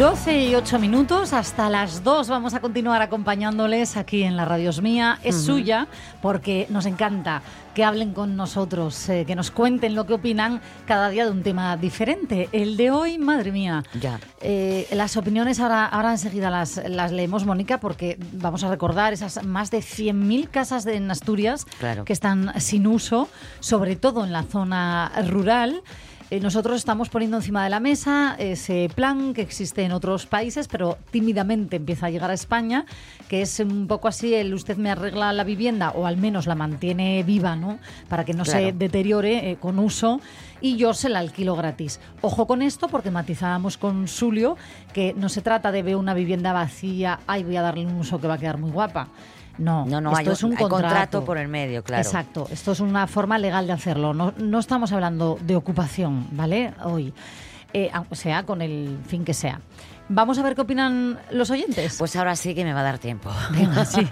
12 y 8 minutos, hasta las 2 vamos a continuar acompañándoles aquí en la Radio Mía. Es suya porque nos encanta que hablen con nosotros, eh, que nos cuenten lo que opinan cada día de un tema diferente. El de hoy, madre mía. Ya. Eh, las opiniones ahora, ahora enseguida las, las leemos, Mónica, porque vamos a recordar esas más de 100.000 casas de, en Asturias Claro. que están sin uso, sobre todo en la zona rural. Eh, nosotros estamos poniendo encima de la mesa ese plan que existe en otros países, pero tímidamente empieza a llegar a España, que es un poco así el usted me arregla la vivienda o al menos la mantiene viva, ¿no? Para que no se deteriore eh, con uso y yo se la alquilo gratis. Ojo con esto porque matizábamos con Sulio que no se trata de ver una vivienda vacía, ay, voy a darle un uso que va a quedar muy guapa. No, No, no, esto hay, es un contrato por el medio, claro. Exacto, esto es una forma legal de hacerlo. No, no estamos hablando de ocupación, ¿vale? Hoy, Eh, sea con el fin que sea. Vamos a ver qué opinan los oyentes. Pues ahora sí que me va a dar tiempo. Venga, sí.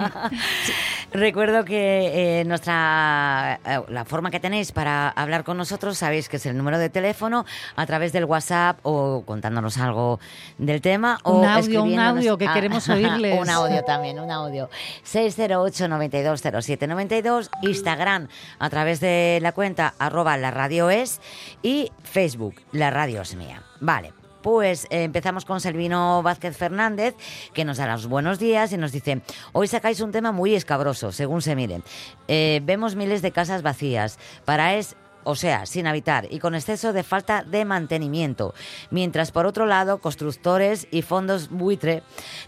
Recuerdo que eh, nuestra eh, la forma que tenéis para hablar con nosotros sabéis que es el número de teléfono a través del WhatsApp o contándonos algo del tema o Un audio, un audio, que queremos oírles. un audio también, un audio. 608 9207 92 Instagram a través de la cuenta arroba la radio es y Facebook la radio es mía. Vale. Pues eh, empezamos con Selvino Vázquez Fernández, que nos da los buenos días y nos dice, hoy sacáis un tema muy escabroso, según se mire. Eh, vemos miles de casas vacías. Para es o sea, sin habitar y con exceso de falta de mantenimiento. Mientras, por otro lado, constructores y fondos buitre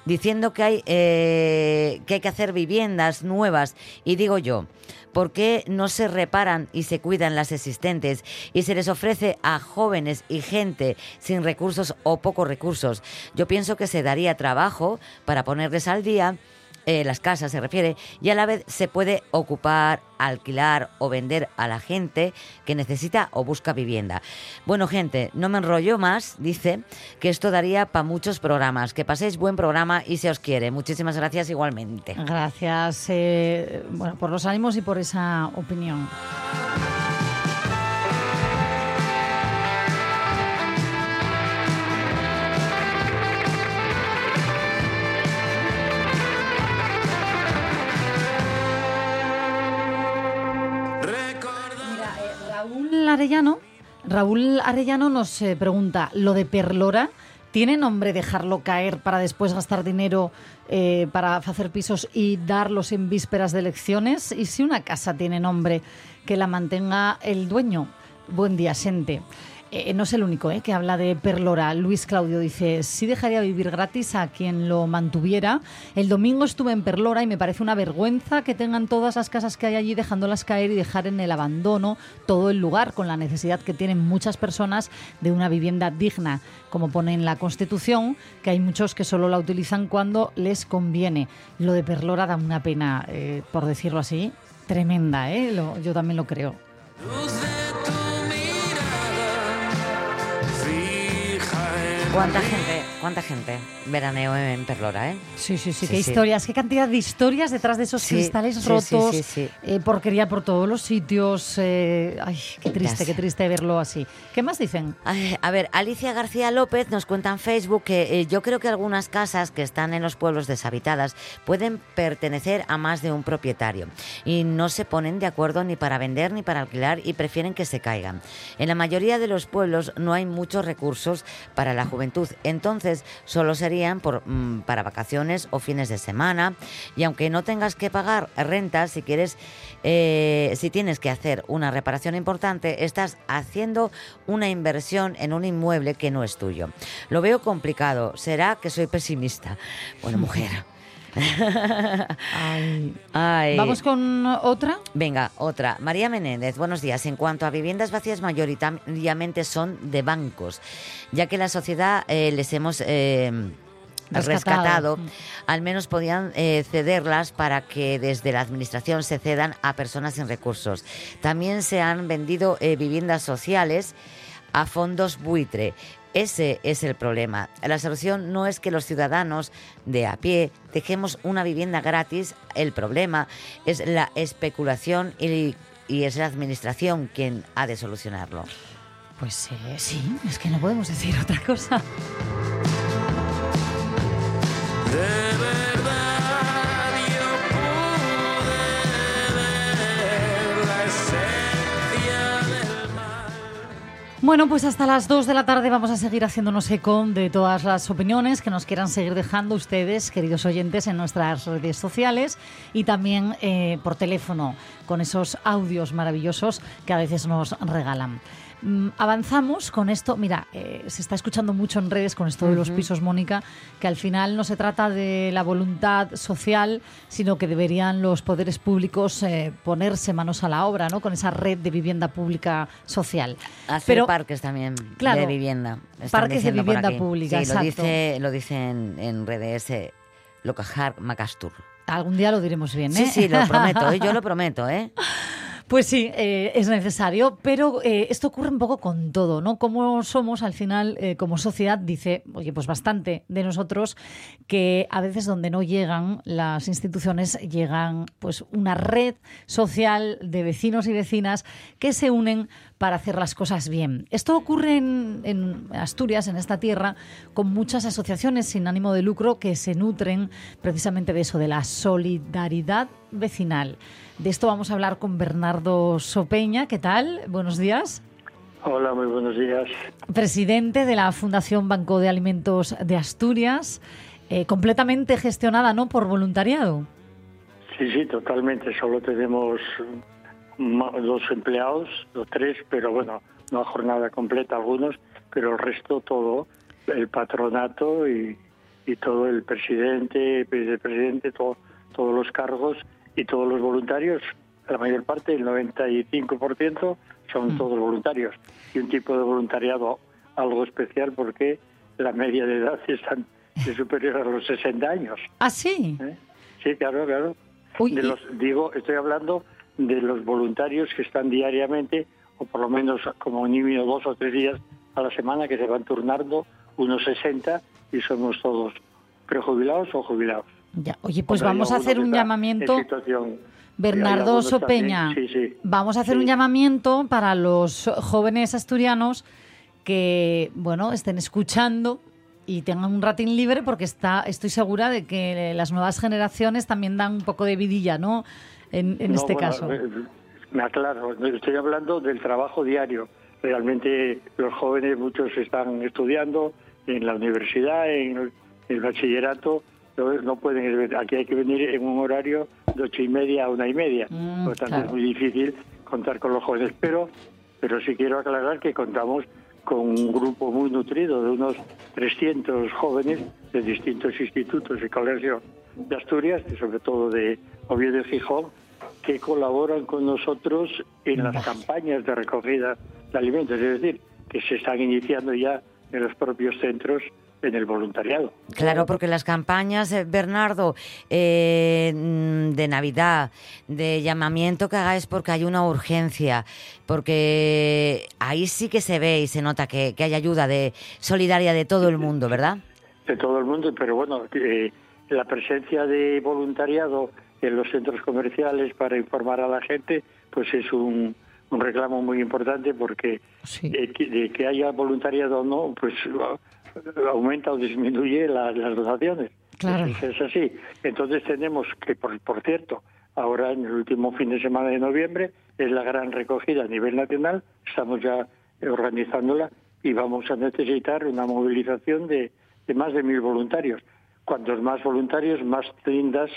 diciendo que hay, eh, que, hay que hacer viviendas nuevas. Y digo yo, ¿por qué no se reparan y se cuidan las existentes y se les ofrece a jóvenes y gente sin recursos o pocos recursos? Yo pienso que se daría trabajo para ponerles al día eh, las casas se refiere, y a la vez se puede ocupar, alquilar o vender a la gente que necesita o busca vivienda. Bueno, gente, no me enrollo más, dice que esto daría para muchos programas. Que paséis buen programa y se os quiere. Muchísimas gracias igualmente. Gracias eh, bueno, por los ánimos y por esa opinión. Raúl Arellano, Raúl Arellano nos eh, pregunta, ¿lo de Perlora tiene nombre dejarlo caer para después gastar dinero eh, para hacer pisos y darlos en vísperas de elecciones? ¿Y si una casa tiene nombre que la mantenga el dueño? Buen día, Sente. Eh, no es el único eh, que habla de Perlora. Luis Claudio dice, sí dejaría vivir gratis a quien lo mantuviera. El domingo estuve en Perlora y me parece una vergüenza que tengan todas las casas que hay allí dejándolas caer y dejar en el abandono todo el lugar con la necesidad que tienen muchas personas de una vivienda digna, como pone en la Constitución, que hay muchos que solo la utilizan cuando les conviene. Lo de Perlora da una pena, eh, por decirlo así, tremenda, ¿eh? Lo- yo también lo creo. ¿Cuánta gente, cuánta gente veraneo en Perlora, eh? Sí, sí, sí, Sí, qué sí. historias, qué cantidad de historias detrás de esos Sí, cristales rotos, sí, sí. eh, porquería por todos los sitios. eh, ay, qué triste, qué triste verlo así. ¿Qué más dicen? Ay, A ver, Alicia García López nos cuenta en Facebook que eh, yo creo que algunas casas que están en los pueblos deshabitadas pueden pertenecer a más de un propietario y no se ponen de acuerdo ni para vender ni para alquilar y prefieren que se caigan. En la mayoría de los pueblos no hay muchos recursos para la juventud, entonces solo serían mm, para vacaciones o fines de semana y aunque no tengas que pagar rentas, si quieres, eh, si tienes que hacer una reparación importante, estás haciendo una inversión en un inmueble que no es tuyo. Lo veo complicado. ¿Será que soy pesimista? Bueno, mujer. Ay. Ay. Vamos con otra. Venga, otra. María Menéndez, buenos días. En cuanto a viviendas vacías, mayoritariamente son de bancos, ya que la sociedad eh, les hemos... eh, rescatado, Rescatado. al menos podían eh, cederlas para que desde la administración se cedan a personas sin recursos. También se han vendido eh, viviendas sociales a fondos buitre. Ese es el problema. La solución no es que los ciudadanos de a pie dejemos una vivienda gratis. El problema es la especulación y, y es la administración quien ha de solucionarlo. Pues eh, sí, es que no podemos decir otra cosa. Bueno, pues hasta las 2 de la tarde vamos a seguir haciéndonos eco de todas las opiniones que nos quieran seguir dejando ustedes, queridos oyentes, en nuestras redes sociales y también eh, por teléfono con esos audios maravillosos que a veces nos regalan. Mm, avanzamos con esto. Mira, eh, se está escuchando mucho en redes con esto de los pisos, Mónica, que al final no se trata de la voluntad social, sino que deberían los poderes públicos eh, ponerse manos a la obra, ¿no? Con esa red de vivienda pública social. Hacer Pero- parques también Claro, de vivienda. parques de vivienda pública, Sí, lo exacto. dice, lo dice en, en redes eh, Locajar Macastur. Algún día lo diremos bien, ¿eh? Sí, sí, lo prometo, ¿eh? yo lo prometo, ¿eh? Pues sí, eh, es necesario, pero eh, esto ocurre un poco con todo, ¿no? Como somos, al final, eh, como sociedad, dice, oye, pues bastante de nosotros que a veces donde no llegan las instituciones, llegan pues una red social de vecinos y vecinas que se unen para hacer las cosas bien. Esto ocurre en, en Asturias, en esta tierra, con muchas asociaciones sin ánimo de lucro que se nutren precisamente de eso, de la solidaridad vecinal. De esto vamos a hablar con Bernardo Sopeña. ¿Qué tal? Buenos días. Hola, muy buenos días. Presidente de la Fundación Banco de Alimentos de Asturias, eh, completamente gestionada, ¿no? Por voluntariado. Sí, sí, totalmente. Solo tenemos dos empleados, o tres, pero bueno, no a jornada completa algunos, pero el resto todo, el patronato y, y todo el presidente, vicepresidente, todo, todos los cargos y todos los voluntarios, la mayor parte, el 95%, son todos voluntarios. Y un tipo de voluntariado algo especial porque la media de edad están es superior a los 60 años. ¿Ah, sí? ¿eh? Sí, claro, claro. Uy, De los, digo, estoy hablando de los voluntarios que están diariamente, o por lo menos como mínimo dos o tres días a la semana, que se van turnando, unos 60, y somos todos prejubilados o jubilados. Ya. Oye, pues vamos a hacer un llamamiento. Bernardo Sopeña, Sí, sí. vamos a hacer Sí. un llamamiento para los jóvenes asturianos que, bueno, estén escuchando y tengan un ratín libre porque está, estoy segura de que las nuevas generaciones también dan un poco de vidilla, ¿no? En, en No, este bueno, caso. eh, Me aclaro, estoy hablando del trabajo diario. Realmente los jóvenes, muchos están estudiando en la universidad, en el bachillerato, no no pueden, aquí hay que venir en un horario de ocho y media a una y media. Mm, Por lo tanto, claro. es muy difícil contar con los jóvenes. Pero, pero sí quiero aclarar que contamos con un grupo muy nutrido de unos 300 jóvenes de distintos institutos y colegios de Asturias, y sobre todo de Oviedo y Gijón, que colaboran con nosotros en las campañas de recogida de alimentos, es decir, que se están iniciando ya en los propios centros en el voluntariado. Claro, porque las campañas, eh, Bernardo, eh, mm, de Navidad, de llamamiento que hagáis porque hay una urgencia, porque ahí sí que se ve y se nota que, que hay ayuda de solidaria de todo el mundo, ¿verdad? de todo el mundo, pero bueno, eh, la presencia de voluntariado en los centros comerciales para informar a la gente, pues es un, un reclamo muy importante porque Sí. de que haya voluntariado o no, pues aumenta o disminuye la- las donaciones. Claro. Es, es así. Entonces tenemos que, por, por cierto, ahora en el último fin de semana de noviembre es la gran recogida a nivel nacional, estamos ya organizándola y vamos a necesitar una movilización de, de más de mil voluntarios. Cuantos más voluntarios, más tiendas,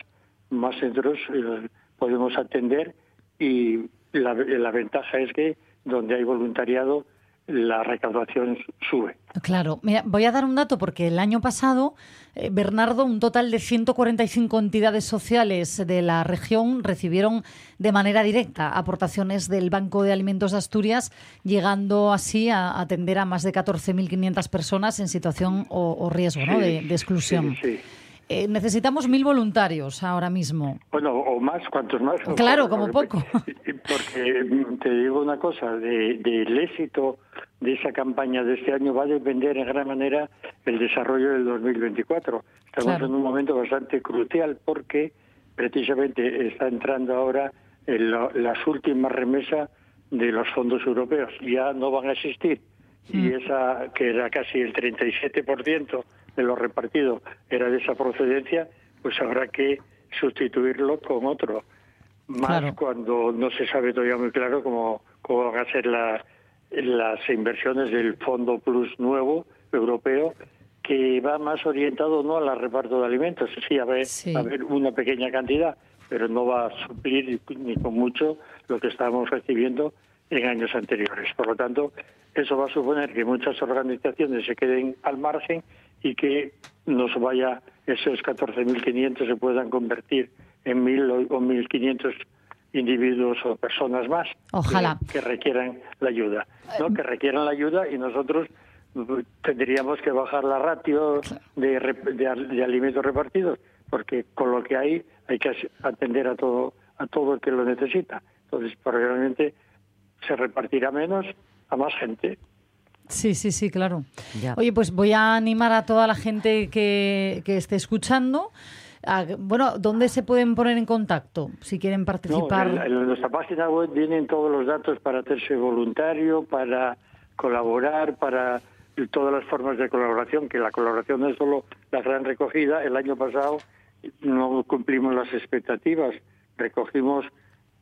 más centros eh, podemos atender y la, la ventaja es que donde hay voluntariado la recaudación sube. Claro, Mira, voy a dar un dato porque el año pasado, eh, Bernardo, un total de 145 entidades sociales de la región recibieron de manera directa aportaciones del Banco de Alimentos de Asturias, llegando así a atender a más de 14.500 personas en situación o, o riesgo de, de exclusión. sí, sí. Eh, necesitamos mil voluntarios ahora mismo. Bueno, o más, cuantos más. Claro, como poco. Porque mm, te digo una cosa, de- del éxito de esa campaña de este año va a depender en gran manera el desarrollo del 2024. Estamos Claro. en un momento bastante crucial porque precisamente está entrando ahora en la- las últimas remesas de los fondos europeos. Ya no van a existir. Y esa, que era casi el 37% de lo repartido, era de esa procedencia, pues habrá que sustituirlo con otro. Más Claro. cuando no se sabe todavía muy claro cómo, cómo van a ser la- las inversiones del Fondo Plus nuevo europeo, que va más orientado no al reparto de alimentos, sí, a ver, Sí. a ver una pequeña cantidad, pero no va a suplir ni con mucho lo que estábamos recibiendo en años anteriores. Por lo tanto, eso va a suponer que muchas organizaciones se queden al margen y que nos vaya esos 14.500 se puedan convertir en 1.000 o- o 1.500 individuos o personas más Ojalá. que, que requieran la ayuda, ¿no? que requieran la ayuda y nosotros uh, tendríamos que bajar la ratio de, de de alimentos repartidos porque con lo que hay hay que atender a todo a todo el que lo necesita entonces probablemente se repartirá menos a más gente Sí, sí, sí, claro. Ya. Oye, pues voy a animar a toda la gente que, que esté escuchando. a- bueno, ¿dónde se pueden poner en contacto si quieren No, participar? en, en nuestra página web vienen todos los datos para hacerse voluntario, para colaborar, para todas las formas de colaboración, que la colaboración no es solo la gran recogida. El año pasado no cumplimos las expectativas, recogimos,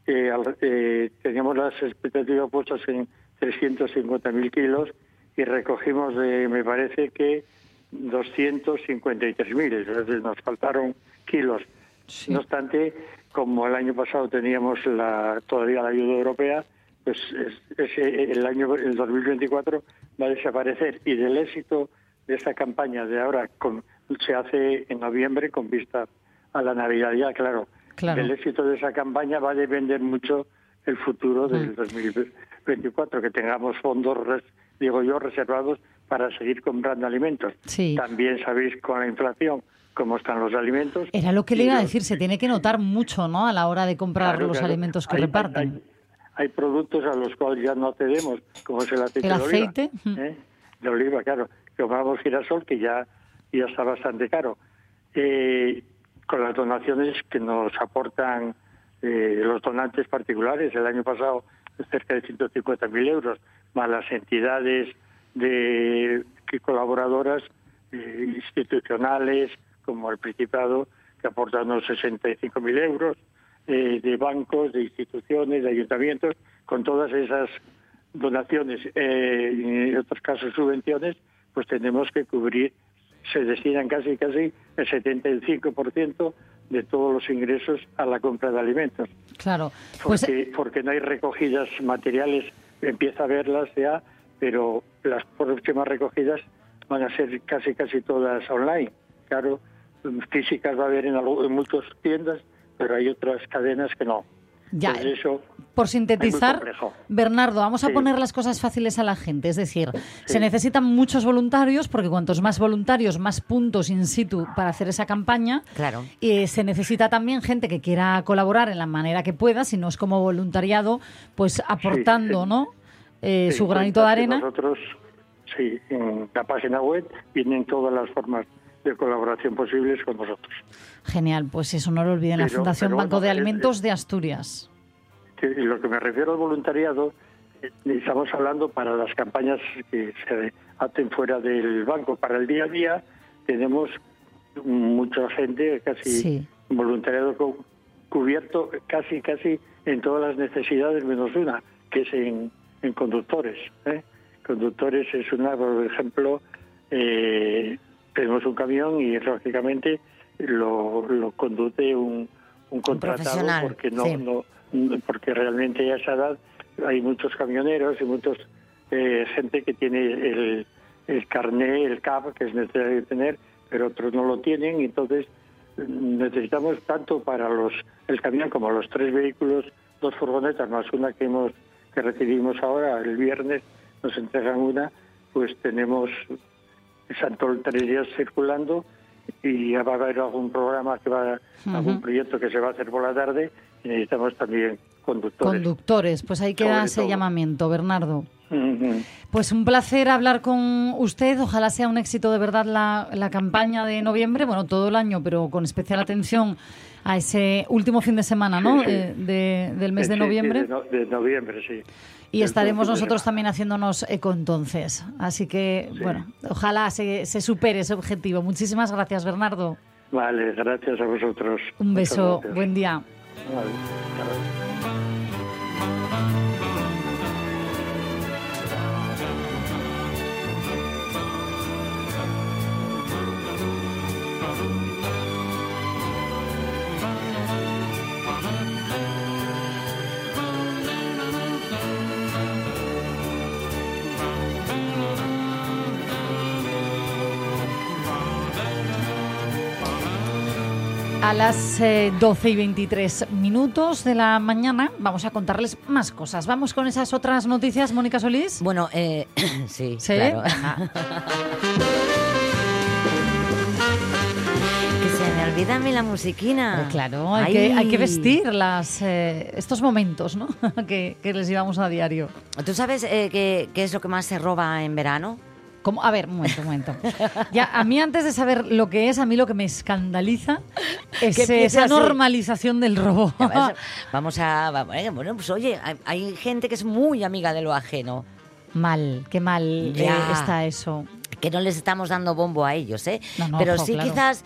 eh, al- eh, teníamos las expectativas puestas en 350.000 kilos y recogimos, de, me parece que 253.000, es decir, nos faltaron kilos. Sí. No obstante, como el año pasado teníamos la, todavía la ayuda europea, pues es- ese, el año el 2024 va a desaparecer y del éxito de esta campaña de ahora con- se hace en noviembre con vista a la Navidad ya, claro. Claro. Del éxito de esa campaña va a depender mucho el futuro Mm. del 2024, que tengamos fondos, digo yo, reservados para seguir comprando alimentos. Sí. También sabéis con la inflación cómo están los alimentos. Era lo que le iba a decir, se tiene que notar mucho, ¿no? A la hora de comprar Claro, los claro. alimentos que Hay- reparten. Hay, hay productos a los cuales ya no accedemos, como es el aceite El de oliva. aceite. ¿eh? De oliva, claro. Tomamos girasol, que ya, ya está bastante caro. Eh, con las donaciones que nos aportan eh, los donantes particulares, el año pasado cerca de 150.000 euros, más las entidades de colaboradoras eh, institucionales, como el Principado, que aportan unos 65.000 euros, eh, de bancos, de instituciones, de ayuntamientos, con todas esas donaciones eh, y en otros casos subvenciones, pues tenemos que cubrir, se destinan casi casi el 75% de todos los ingresos a la compra de alimentos. Claro. Pues Porque, porque no hay recogidas materiales, empieza a verlas ya, pero las próximas recogidas van a ser casi casi todas online. Claro, físicas va a haber en, en muchas tiendas, pero hay otras cadenas que no. Ya, eso Por sintetizar. Bernardo, vamos a Sí. poner las cosas fáciles a la gente. Es decir, se necesitan muchos voluntarios, porque cuantos más voluntarios, más puntos in situ para hacer esa campaña. Claro. Y se necesita también gente que quiera colaborar en la manera que pueda, si no es como voluntariado, pues aportando, sí. ¿no? Eh, Sí, su granito de arena. Nosotros, sí, en la página web vienen todas las formas de colaboración posibles con nosotros. Genial, pues eso no lo olviden, la Pero- Fundación pero Banco bueno, de es- Alimentos de Asturias. Y lo que me refiero al voluntariado, estamos hablando para las campañas que se hacen fuera del banco. Para el día a día tenemos mucha gente, casi Sí. voluntariado cu- cubierto casi casi en todas las necesidades menos una, que es en, en conductores. ¿eh? Conductores es una, por ejemplo, eh, tenemos un camión y lógicamente lo, lo conduce un, un contratado porque no, sí. no porque realmente a esa edad hay muchos camioneros y muchos eh, gente que tiene el, el carné, el CAP, que es necesario tener, pero otros no lo tienen, entonces mm, necesitamos tanto para los el camión como los tres vehículos, dos furgonetas más una que hemos que recibimos ahora el viernes, nos entregan una, pues tenemos Santol tres días circulando y ya va a haber algún programa que va, algún proyecto que se va a hacer por la tarde necesitamos también conductores. Conductores, pues ahí queda ese todo. llamamiento, Bernardo. Pues un placer hablar con usted. Ojalá sea un éxito de verdad la, la campaña de noviembre, bueno, todo el año, pero con especial atención a ese último fin de semana, ¿no? Sí, sí. De- del mes de Sí, noviembre. De, no- de noviembre, sí. Y estaremos nosotros también haciéndonos eco entonces. Así que, bueno, ojalá se, se supere ese objetivo. Muchísimas gracias, Bernardo. Vale, gracias a vosotros. Un beso. Buen día. Vale, chao. A las eh, 12 y 23 minutos de la mañana vamos a contarles más cosas. Vamos con esas otras noticias, Mónica Solís. Bueno, eh, sí, ¿Sí? claro. Ah, que se me olvida a mí la musiquina. Claro, hay que, hay que Ay. vestir las, eh, estos momentos ¿no? que, que les llevamos a diario. ¿Tú sabes eh, qué, qué es lo que más se roba en verano? A ver, un momento, un momento. Ya, a mí antes de saber lo que es, a mí lo que me escandaliza es esa normalización del robo. Vamos- a... vamos- eh, Bueno, pues oye, hay, hay gente que es muy amiga de lo ajeno. mal, qué mal eh, está eso. que no les estamos dando bombo a ellos, ¿eh? No, no, Pero ojo, sí claro. quizás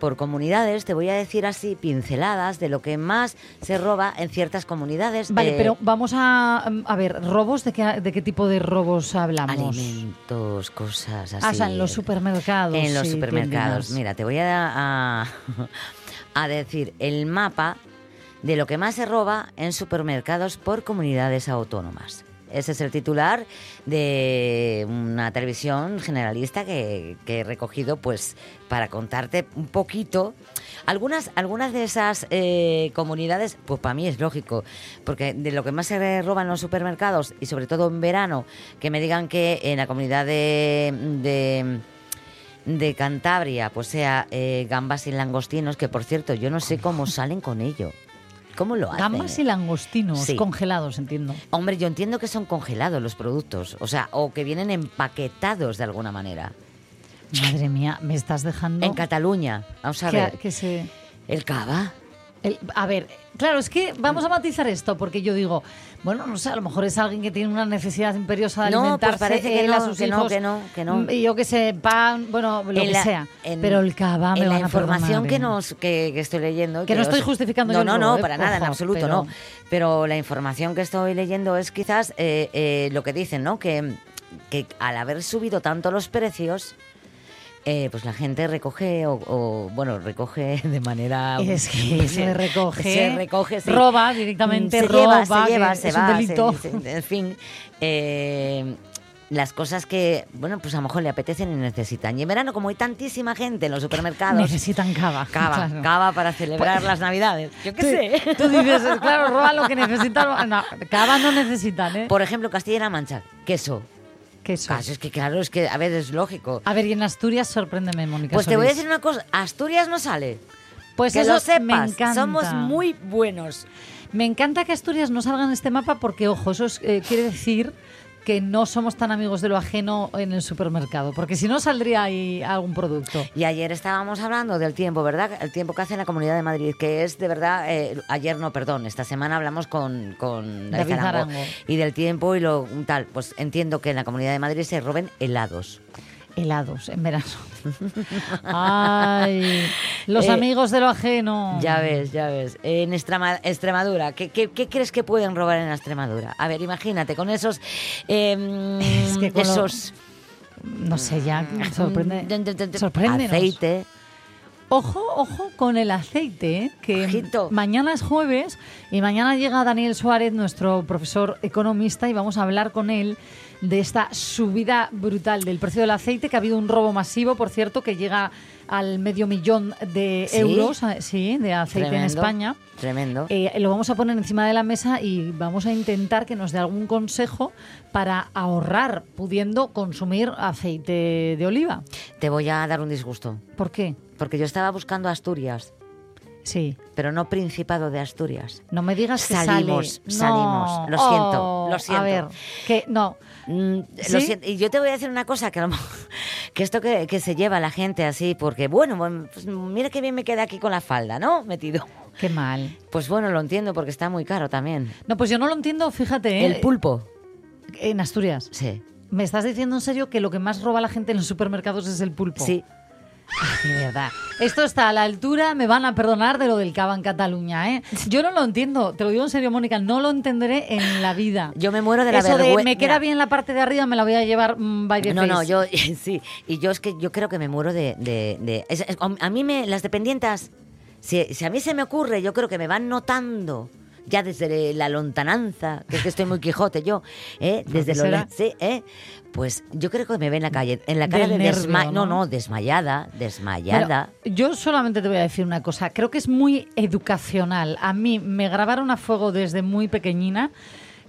por comunidades, te voy a decir así pinceladas de lo que más se roba en ciertas comunidades. Vale, eh, pero vamos a, a ver, robos, ¿de qué, de qué tipo de robos hablamos? alimentos, cosas así. Ah, o sea, en los supermercados. En los sí, supermercados. Mira, te voy a, a, a decir el mapa de lo que más se roba en supermercados por comunidades autónomas. Ese es el titular de una televisión generalista que, he recogido pues para contarte un poquito. Algunas, algunas de esas eh, comunidades, pues para mí es lógico, porque de lo que más se roba en los supermercados y sobre todo en verano, que me digan que en la comunidad de- de de Cantabria, pues sea eh, gambas y langostinos, que por cierto, yo no sé cómo salen con ello. ¿Cómo lo hacen? Gambas y langostinos Sí. congelados, entiendo. Hombre, yo entiendo que son congelados los productos, o sea, o que vienen empaquetados de alguna manera. Madre mía, me estás dejando... En Cataluña, vamos a que, ver, que se... el cava. el- a ver, claro, es que vamos a matizar esto, porque yo digo, bueno, no sé, a lo mejor es alguien que tiene una necesidad imperiosa de No, pues alimentarse parece que él a no, sus que no, que no, que no. Y yo que sé, pan, bueno, lo En que la- sea. en- Pero el cava me en la van a información que ¿eh? nos que, que estoy leyendo Que no estoy justificando no yo no no ¿eh? para nada en absoluto pero- no pero la información que estoy leyendo es quizás eh, eh, lo que dicen no que que al haber subido tanto los precios eh, pues la gente recoge o, o, bueno recoge de manera Es que se recoge, se recoge sí. roba directamente, se roba, lleva se lleva se es un va delito. se- se- en fin eh, las cosas que, bueno, pues a lo mejor le apetecen y necesitan. Y en verano, como hay tantísima gente en los supermercados, Necesitan cava. Cava, claro. Pues, cava para celebrar las Navidades. Yo qué sé. Tú dices, claro, roba lo que necesitan. No, cava no necesitan, ¿eh? Por ejemplo, Castilla-La Mancha, queso. Queso. Caso, es que claro, es que a ver, es lógico. A ver, y en Asturias, sorpréndeme, Mónica. Pues te voy a decir una cosa, Asturias no sale. Pues que eso lo sepas, me encanta. somos muy buenos. Me encanta que Asturias no salga en este mapa porque, ojo, eso es, eh, quiere decir que no somos tan amigos de lo ajeno en el supermercado, porque si no saldría ahí algún producto. Y ayer estábamos hablando del tiempo, ¿verdad? El tiempo que hace en la Comunidad de Madrid, que es de verdad, eh, ayer no, perdón, esta semana hablamos con, con David Arango, Arango. y del tiempo y lo tal. Pues entiendo que en la Comunidad de Madrid se roben helados. Helados en verano. Ay, los Eh, amigos de lo ajeno. Ya ves, ya ves. En Extrema- Extremadura, ¿qué, qué, qué crees que pueden robar en Extremadura? A ver, imagínate, con esos... eh, Es que con lo- esos... No sé, ya sorprende. Sorpréndenos. Aceite. Ojo, ojo con el aceite, ¿eh? que Ojito. mañana es jueves y mañana llega Daniel Suárez, nuestro profesor economista, y vamos a hablar con él de esta subida brutal del precio del aceite, que ha habido un robo masivo, por cierto, que llega al medio millón de ¿Sí? euros eh, sí, de aceite en España. Tremendo. Eh, lo vamos a poner encima de la mesa y vamos a intentar que nos dé algún consejo para ahorrar pudiendo consumir aceite de oliva. Te voy a dar un disgusto. ¿Por qué? Porque yo estaba buscando Asturias, Sí. pero no Principado de Asturias. No me digas que Salimos, sale. salimos. No. Lo siento, Oh, lo siento. A ver, que no. Mm, ¿Sí? lo siento. Y yo te voy a decir una cosa, que, que esto que, que se lleva la gente así, porque bueno, bueno, pues mira qué bien me queda aquí con la falda, ¿no? Metido. Qué mal. Pues bueno, lo entiendo porque está muy caro también. No, pues yo no lo entiendo, fíjate. ¿eh? El pulpo, En Asturias. sí. ¿Me estás diciendo en serio que lo que más roba la gente en los supermercados es el pulpo? Sí, De verdad. Esto está a la altura, me van a perdonar de lo del cava en Cataluña, ¿eh? Yo no lo entiendo, te lo digo en serio, Mónica, no lo entenderé en la vida. yo me muero de la Eso de vergüenza. me queda bien la parte de arriba, me la voy a llevar mm, by the No, no, yo sí. Y yo es que yo creo que me muero de. de- de- es- es- a mí me. Las dependientas. Si, si a mí se me ocurre, yo creo que me van notando. Ya desde la lontananza, que es que estoy muy Quijote yo, ¿eh? desde lo sí, ¿eh? Pues yo creo que me ve en la calle, en la cara Del de nervio. ¿no? ¿no? no, desmayada, desmayada. Bueno, yo solamente te voy a decir una cosa. Creo que es muy educacional. A mí me grabaron a fuego desde muy pequeñina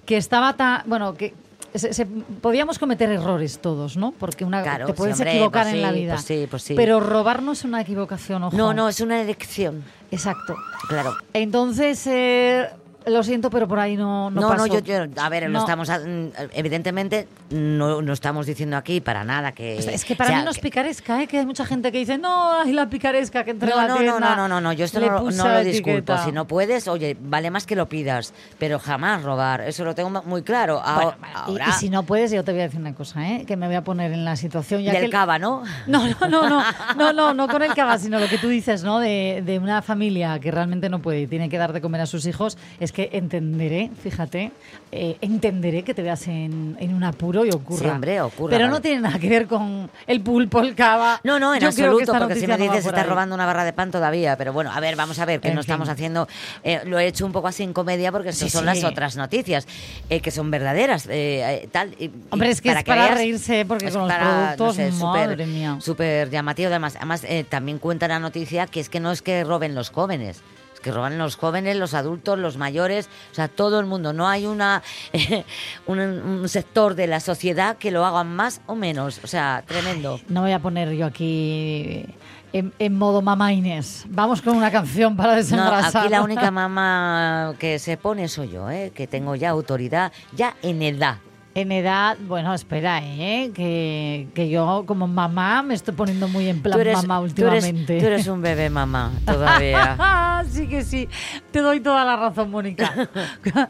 que estaba tan. Bueno, que. se- se- podíamos cometer errores todos, ¿no? Porque una, Claro, te sí, puedes hombre, equivocar pues en la vida. pues sí, pues sí. Pero robar no es una equivocación, ojo. no, no, es una elección, Exacto. claro. Entonces, eh, lo siento, pero por ahí no, no, No, no, yo, yo- a ver, no estamos, a- mm, evidentemente, no, no estamos diciendo aquí para nada que... Es- Es que para sea, mí no es que- picaresca, ¿eh? que hay mucha gente que dice, no, ay, la picaresca que entre No, la no, no, tienda no, no, no, no, yo esto no, lo- disculpo. etiqueta". Si no puedes, oye, vale más que lo pidas, pero jamás robar, eso lo tengo muy claro. Ahora, Bueno, y- ahora- y, si no puedes, yo te voy a decir una cosa, ¿eh? que me voy a poner en la situación. Ya que del el- cava, ¿no? No, no, no, no, no, no, no con el cava, sino lo que tú dices, ¿no? De, de una familia que realmente no puede y tiene que dar de comer a sus hijos, es que entenderé, fíjate, eh, entenderé que te veas en, en un apuro y ocurra. Sí, hombre, ocurra, Pero vale. no tiene nada que ver con el pulpo, el cava. No, no, en Yo absoluto, porque si me no dices por estás ahí. robando una barra de pan todavía, pero bueno, a ver, vamos a ver, que En no estamos haciendo, eh, lo he hecho un poco así en comedia porque Sí, son sí. las otras noticias, eh, que son verdaderas, eh, tal. y- y Hombre, es que es para veas, reírse, porque es con los para, productos, súper- madre mía. Súper llamativo, además, además también cuenta la noticia que es que no es que roben los jóvenes, es que roban los jóvenes, los adultos, los mayores, o sea, todo el mundo. No hay una un, un sector de la sociedad que lo hagan más o menos, o sea, tremendo. No voy a poner yo aquí en, en modo mamá Inés. Vamos con una canción para No, desembarazar. aquí la única mamá que se pone soy yo, ¿eh? que tengo ya autoridad, ya en edad. En edad, bueno, espera, ¿eh? Que, que yo como mamá me estoy poniendo muy en plan mamá tú eres- últimamente. tú eres un bebé mamá todavía. sí que sí. Te doy toda la razón, Mónica.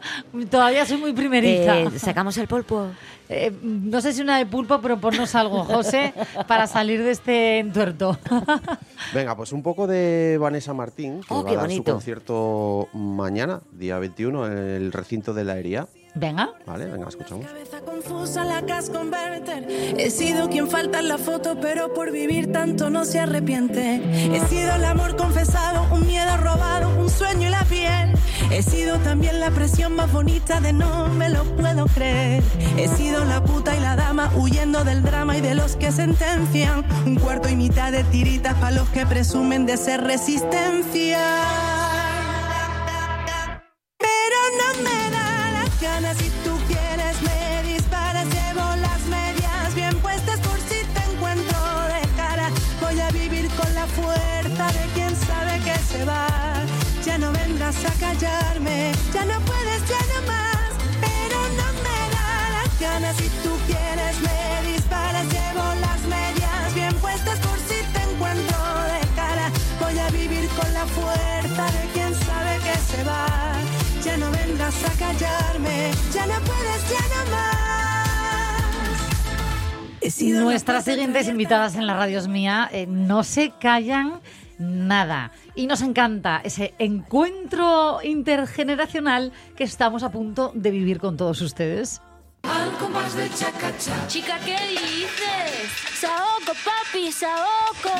Todavía soy muy primeriza. Eh, ¿Sacamos el pulpo? Eh, no sé si una de pulpo, pero ponnos algo, José, para salir de este entuerto. Venga, pues un poco de Vanessa Martín, que Oh, va qué a dar bonito. su concierto mañana, día 21, en el recinto de la Hería. Venga. Vale, venga, escuchamos. Cabeza confusa, la cas converter. He sido quien falta en la foto, pero por vivir tanto no se arrepiente. He sido el amor confesado, un miedo robado, un sueño y la piel. He sido también la presión más bonita de no me lo puedo creer. He sido la puta y la dama huyendo del drama y de los que sentencian. Un cuarto y mitad de tiritas para los que presumen de ser resistencia. Pero no me da ganas si tú quieres me disparas llevo las medias bien puestas por si te encuentro de cara. Voy a vivir con la fuerza de quien sabe que se va. Ya no vendrás a callarme ya no puedes ya más pero no me da las ganas. Si tú quieres me disparas llevo las medias bien puestas por si te encuentro de cara. Voy a vivir con la fuerza de quien sabe que se va vendrás a callarme, ya no puedes, ya no más. Nuestras siguientes invitadas en la radio es mía eh, no se callan nada. Y nos encanta ese encuentro intergeneracional que estamos a punto de vivir con todos ustedes. Chica, ¿qué dices? Saoco, papi, Saoco.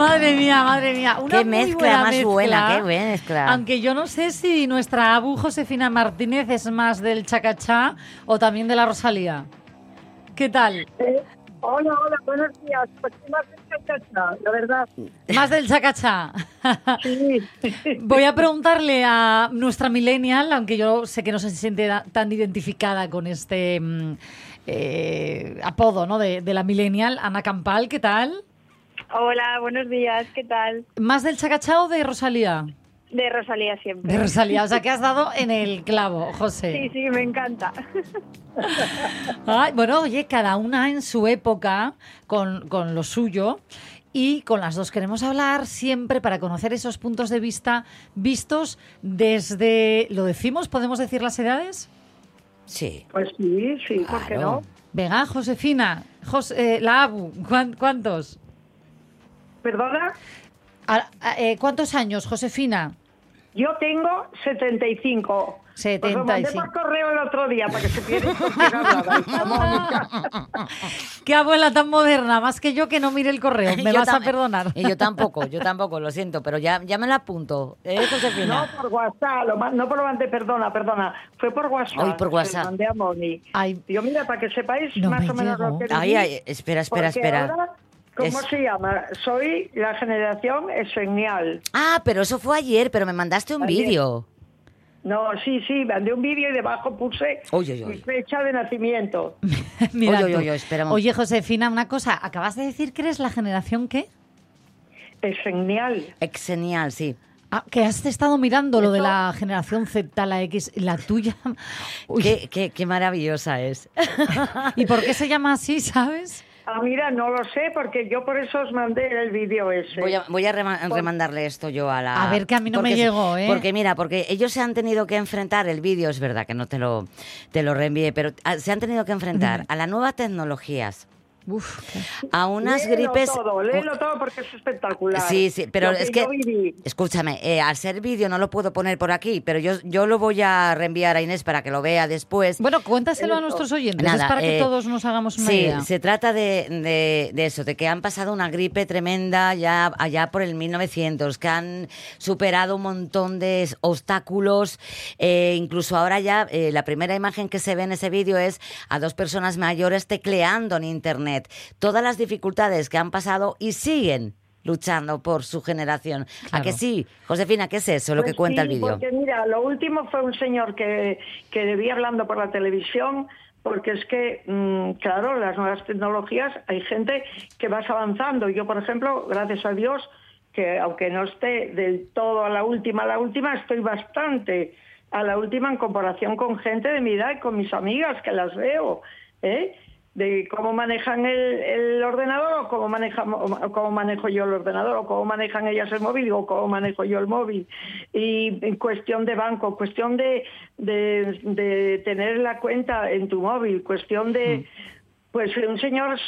Madre mía, madre mía. Una Qué mezcla buena más buena, mezcla. qué buena mezcla. Aunque yo no sé si nuestra Abu Josefina Martínez es más del chacachá o también de la Rosalía. ¿Qué tal? Hola, hola, buenos días. Pues sí, más de chachacha, la verdad. Más del chacachá. Sí. Voy a preguntarle a nuestra millennial, aunque yo sé que no se siente tan identificada con este mm, eh, apodo ¿no? de, de la millennial, Ana Campal, ¿qué tal? Hola, buenos días, ¿qué tal? ¿Más del chacachá o de Rosalía? De Rosalía siempre. De Rosalía, o sea que has dado en el clavo, José. Sí, sí, me encanta. Ay, bueno, oye, cada una en su época, con, con lo suyo. Y con las dos queremos hablar siempre para conocer esos puntos de vista vistos desde, ¿lo decimos? ¿Podemos decir las edades? Sí. Pues sí, sí, ¿por qué no? Venga, Josefina, Jos- eh, la Abu, ¿cuán- ¿cuántos? ¿Perdona? A- a- eh, ¿Cuántos años, Josefina? Yo tengo 75. Os lo mandé 75. por correo el otro día para que se Mónica. Qué abuela tan moderna, más que yo que no mire el correo. Me Yo vas a perdonar. Y yo tampoco, yo tampoco, lo siento, pero ya, ya me la apunto. ¿Eh, No Josefina? por WhatsApp, lo no por lo mandé, perdona, perdona. Fue por WhatsApp. Ay, por WhatsApp. mandé a Moni. Ay, Digo, mira, para que sepáis No más me o menos llegó. lo que Ay, ay, espera, espera, porque espera. ahora, ¿Cómo Es- se llama? Soy la generación esenial. Ah, pero eso fue ayer, pero me mandaste un vídeo. No, sí, sí, mandé un vídeo y debajo puse mi fecha de nacimiento. mira Oye, Josefina, una cosa. Acabas de decir que eres la generación qué? Esenial. Exenial, sí. Ah, que has estado mirando lo de la generación Z, la X, la tuya. Uy, Qué, qué, qué maravillosa es. ¿Y por qué se llama así, sabes? Ah, mira, no lo sé porque yo por eso os mandé el vídeo ese. Voy a, voy a rema- remandarle esto yo a la... A ver, que a mí no me porque- llegó, ¿eh? Porque mira, porque ellos se han tenido que enfrentar, el vídeo es verdad que no te lo, te lo reenvié, pero ah, se han tenido que enfrentar a las nuevas tecnologías, Uf, a unas Léelo gripes... todo, léelo todo porque es espectacular. Sí, sí, pero Lo es que, escúchame, eh, al ser vídeo no lo puedo poner por aquí, pero yo, yo lo voy a reenviar a Inés para que lo vea después. Bueno, cuéntaselo a nuestros oyentes. Nada, es para que eh, todos nos hagamos una sí, idea. se trata de, de- de eso, de que han pasado una gripe tremenda ya allá por el 1900, que han superado un montón de obstáculos, eh, incluso ahora ya eh, la primera imagen que se ve en ese vídeo es a dos personas mayores tecleando en Internet, todas las dificultades que han pasado y siguen luchando por su generación. ¿A que sí? Josefina, ¿qué es eso lo Pues que cuenta sí, el vídeo? Porque mira, lo último fue un señor que, que debía hablando por la televisión, porque es que, mm, claro, las nuevas tecnologías, hay gente que vas avanzando. Yo, por ejemplo, gracias a Dios, que aunque no esté del todo a la última, a la última, estoy bastante a la última en comparación con gente de mi edad y con mis amigas que las veo, ¿eh? De cómo manejan el, el ordenador o cómo, manejamos, o cómo manejo yo el ordenador o cómo manejan ellas el móvil o cómo manejo yo el móvil. Y en cuestión de banco, cuestión de, de, de tener la cuenta en tu móvil, cuestión de... Pues un señor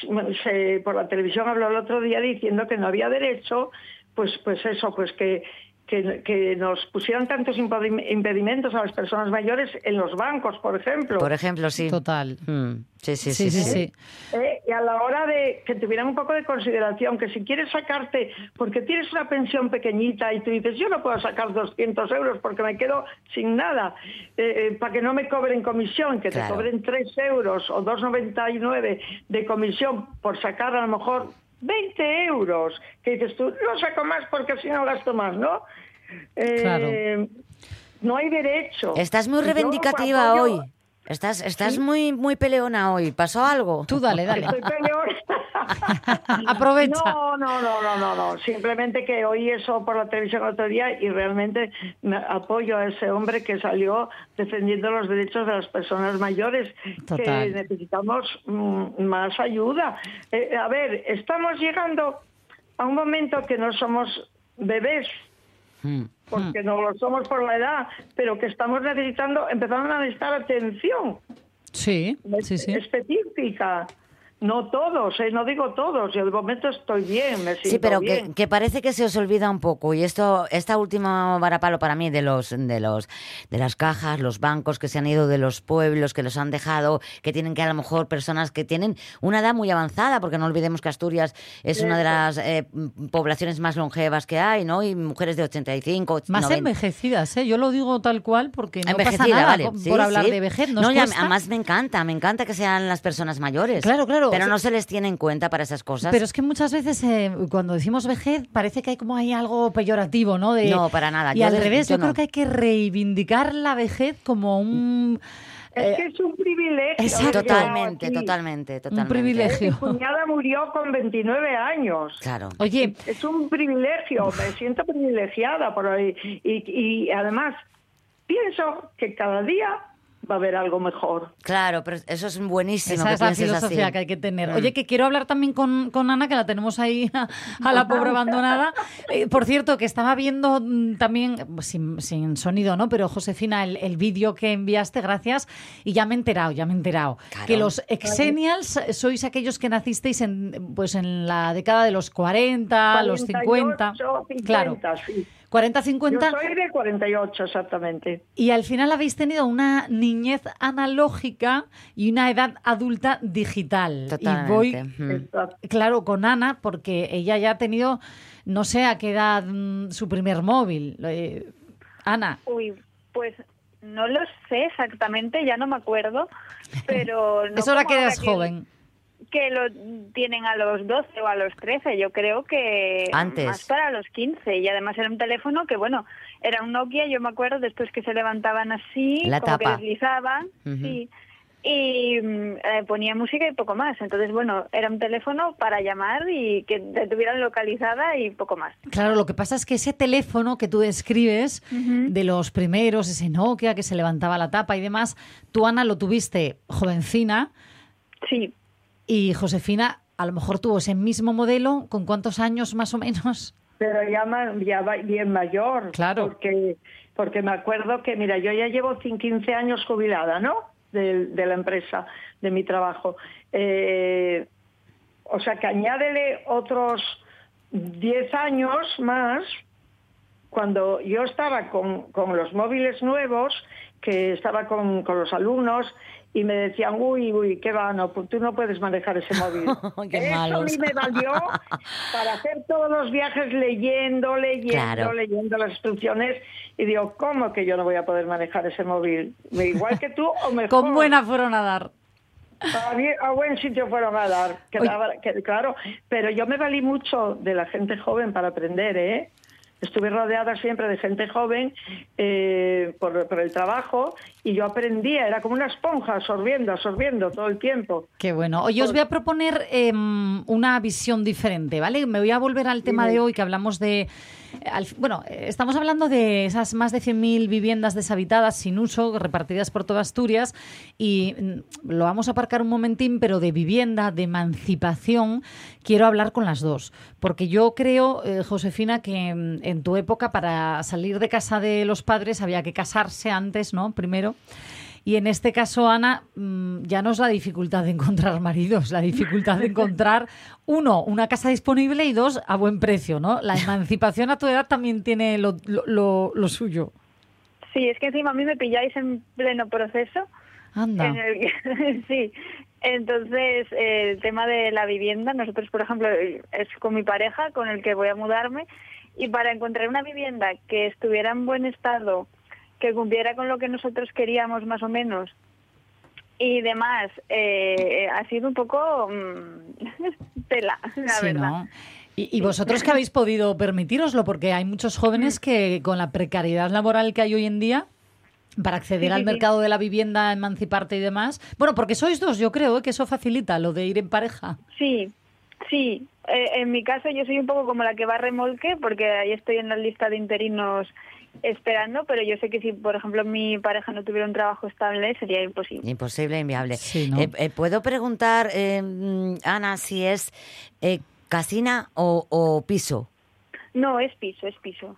se- por la televisión habló el otro día diciendo que no había derecho, pues, pues eso, pues que, que, que nos pusieran tantos impedi- impedimentos a las personas mayores en los bancos, por ejemplo. Por ejemplo, sí. Total. Mm, sí, sí, Sí, sí, sí. Eh, y a la hora de que tuvieran un poco de consideración, que si quieres sacarte, porque tienes una pensión pequeñita y tú dices, yo no puedo sacar 200 euros porque me quedo sin nada, eh, eh, para que no me cobren comisión, que Claro. te cobren 3 euros o 2,99 de comisión por sacar a lo mejor 20 euros, que dices tú, no saco más porque si no gasto más, ¿no? Eh, No hay derecho. Estás muy reivindicativa hoy. Estás, estás muy, muy peleona hoy. ¿Pasó algo? Tú dale, dale. Estoy peleona. Aprovecha. No, no, no, no, no, no. Simplemente que oí eso por la televisión el otro día y realmente me apoyo a ese hombre que salió defendiendo los derechos de las personas mayores, Total. que necesitamos mm, más ayuda. Eh, a ver, estamos llegando a un momento que no somos bebés, Mm. Porque no lo somos por la edad, pero que estamos necesitando, empezando a necesitar atención Sí, sí, sí. específica. No todos, ¿eh? no digo todos. Yo de momento estoy bien, me siento Sí, pero que, bien. que parece que se os olvida un poco. Y esto, esta última varapalo para mí de los, de los, de las cajas, los bancos que se han ido de los pueblos, que los han dejado, que tienen que a lo mejor personas que tienen una edad muy avanzada, porque no olvidemos que Asturias es una de las eh, poblaciones más longevas que hay, ¿no? Y mujeres de 85, Más 90. envejecidas, ¿eh? Yo lo digo tal cual porque no pasa Envejecida, nada vale. por, Sí, hablar sí. de vejez. Nos No, ya, además me encanta, me encanta que sean las personas mayores. Claro, claro. Pero no se les tiene en cuenta para esas cosas. Pero es que muchas veces eh, cuando decimos vejez parece que hay como hay algo peyorativo, ¿no? De, No, para nada. Y Yo al de- revés, yo yo, creo no. que hay que reivindicar la vejez como un... Es eh, que es un privilegio. Exacto. Totalmente, totalmente, totalmente. privilegio. Mi cuñada murió con 29 años. Claro. Oye, Es un privilegio, me siento privilegiada por y además, pienso que cada día va a haber algo mejor. Claro, pero eso es buenísimo. esa que es la filosofía así. que hay que tener. Mm. Oye, que quiero hablar también con, con Ana, que la tenemos ahí a, a la pobre abandonada. Eh, por cierto, que estaba viendo mm, también, sin, sin sonido, ¿no? Pero Josefina, el, el vídeo que enviaste, gracias, y ya me he enterado, ya me he enterado. Claro. Que los exenials sois aquellos que nacisteis en, pues, en la década de los 40, los 50. 48, 50, claro. sí. 40, Yo 50. soy de 48 exactamente. Y al final habéis tenido una niñez analógica y una edad adulta digital. Totalmente. Y voy, Mm. Exacto. claro, con Ana, porque ella ya ha tenido, no sé a qué edad, mm, su primer móvil. Eh, Ana, Uy, pues no lo sé exactamente, ya no me acuerdo, pero... No es hora como que eras joven. Que lo tienen a los 12 o a los 13, yo creo que Antes. más para los 15. Y además era un teléfono que, bueno, era un Nokia, yo me acuerdo, después que se levantaban así, La como tapa. que deslizaban, Ujú. sí. Y mm, eh, ponía música y poco más. Entonces, bueno, era un teléfono para llamar y que te tuvieran localizada y poco más. Claro, lo que pasa es que ese teléfono que tú describes, de los primeros, ese Nokia que se levantaba la tapa y demás, tú, Ana, lo tuviste jovencina Sí, y Josefina a lo mejor tuvo ese mismo modelo, ¿con cuántos años más o menos? Pero ya, ya va- bien mayor. Claro. Porque, porque me acuerdo que, mira, yo ya llevo cin- 15 años jubilada, ¿no? De, de la empresa, de mi trabajo. Eh, o sea que añádele otros 10 años más, cuando yo estaba con, con los móviles nuevos, que estaba con, con los alumnos, y me decían, uy, uy, qué va, no, pues tú no puedes manejar ese móvil. Qué Eso a malos. mí me valió para hacer todos los viajes leyendo, leyendo, Claro. leyendo las instrucciones, y digo, ¿cómo que yo no voy a poder manejar ese móvil? Igual que tú o mejor. Con buena fueron a dar. A, a buen sitio fueron a dar, que que- claro, pero yo me valí mucho de la gente joven para aprender, ¿eh? Estuve rodeada siempre de gente joven eh, por, por el trabajo y yo aprendía, era como una esponja absorbiendo, absorbiendo todo el tiempo. Qué bueno. Oye, os voy a proponer em, una visión diferente, ¿vale? Me voy a volver al tema de hoy que hablamos de... bueno, eh, estamos hablando de esas más de 100.000 viviendas deshabitadas sin uso, repartidas por toda Asturias, y mm, lo vamos a aparcar un momentín, pero de vivienda, de emancipación, quiero hablar con las dos. Porque yo creo, eh, Josefina, que mm, en tu época para salir de casa de los padres había que casarse antes, ¿no? Primero. Y en este caso, Ana, mm, ya no es la dificultad de encontrar maridos, la dificultad de encontrar, uno, una casa disponible y dos, a buen precio, ¿no? La emancipación a tu edad también tiene lo, lo- lo- suyo. sí, es que encima a mí me pilláis en pleno proceso. Anda. En el que- sí, entonces eh, el tema de la vivienda, nosotros por ejemplo es con mi pareja con el que voy a mudarme y para encontrar una vivienda que estuviera en buen estado, que cumpliera con lo que nosotros queríamos más o menos y demás, eh, ha sido un poco mm, tela, la Sí, verdad. ¿no? Y, y vosotros que habéis podido permitiroslo, porque hay muchos jóvenes que con la precariedad laboral que hay hoy en día, para acceder Sí, al sí, sí. mercado de la vivienda, emanciparte y demás. Bueno, porque sois dos, yo creo ¿eh? que eso facilita lo de ir en pareja. Sí, sí. Eh, en mi caso yo soy un poco como la que va a remolque porque ahí estoy en la lista de interinos esperando, pero yo sé que si, por ejemplo, mi pareja no tuviera un trabajo estable sería imposible. Imposible, inviable. Sí, ¿no? Eh, eh, ¿Puedo preguntar, eh, Ana, si es eh, casina o, o piso? No, es piso, es piso.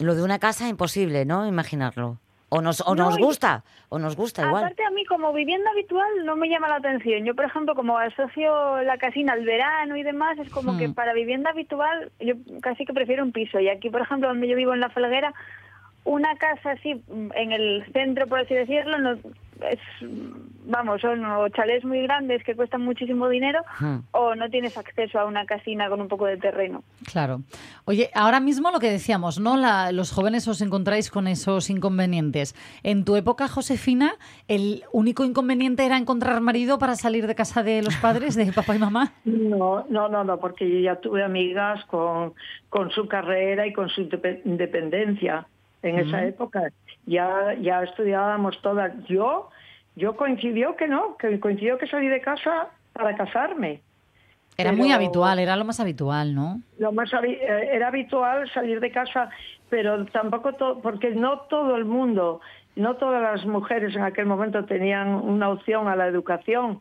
Lo de una casa, imposible, ¿no? Imaginarlo. O nos, o No, nos y- gusta, o nos gusta igual. Aparte a mí como vivienda habitual no me llama la atención. Yo, por ejemplo, como asocio la casina al verano y demás, es como Hmm. que para vivienda habitual yo casi que prefiero un piso. Y aquí, por ejemplo, donde yo vivo en La Felguera, una casa así mm, en el centro, por así decirlo, no es vamos, son o chalés muy grandes que cuestan muchísimo dinero o no tienes acceso a una casina con un poco de terreno. Claro. Oye, ahora mismo lo que decíamos, ¿no? La- los jóvenes os encontráis con esos inconvenientes. En tu época, Josefina, ¿el único inconveniente era encontrar marido para salir de casa de los padres, de papá y mamá? No, no, no, no, porque yo ya tuve amigas con, con su carrera y con su indepe- independencia en esa época. Ya, ya estudiábamos todas. Yo, yo coincidió que no, que coincidió que salí de casa para casarme. Era muy habitual, era lo más habitual, ¿no? Lo más eh, era habitual salir de casa, pero tampoco to- porque no todo el mundo, no todas las mujeres en aquel momento tenían una opción a la educación.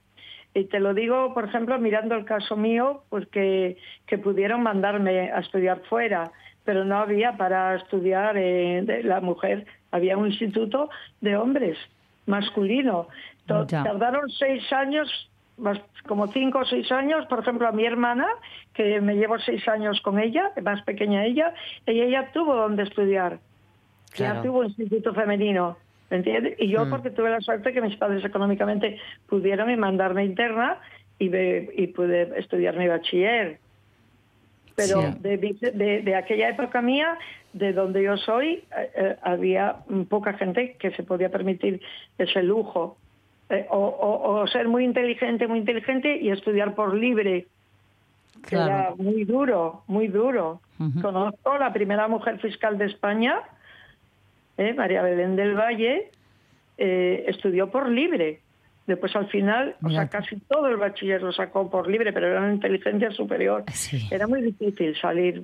Y te lo digo, por ejemplo, mirando el caso mío, pues que, que pudieron mandarme a estudiar fuera, pero no había para estudiar eh, de la mujer, había un instituto de hombres masculino. To- Ya. Tardaron seis años más, como cinco o seis años, por ejemplo, a mi hermana, que me llevo seis años con ella, más pequeña ella, y ella tuvo donde estudiar. Claro. Ya tuvo instituto femenino, ¿me entiendes? Y yo Mm. porque tuve la suerte que mis padres económicamente pudieron y mandarme interna y, ve- y pude estudiar mi bachiller. Pero Sí. de, de- de aquella época mía, de donde yo soy, eh, eh, había poca gente que se podía permitir ese lujo. Eh, o, o- o ser muy inteligente, muy inteligente y estudiar por libre, Claro. era muy duro, muy duro. Conozco la primera mujer fiscal de España, eh, María Belén del Valle, estudió por libre. Después al final, o sea, casi todo el bachiller lo sacó por libre, pero era una inteligencia superior. Sí. Era muy difícil salir,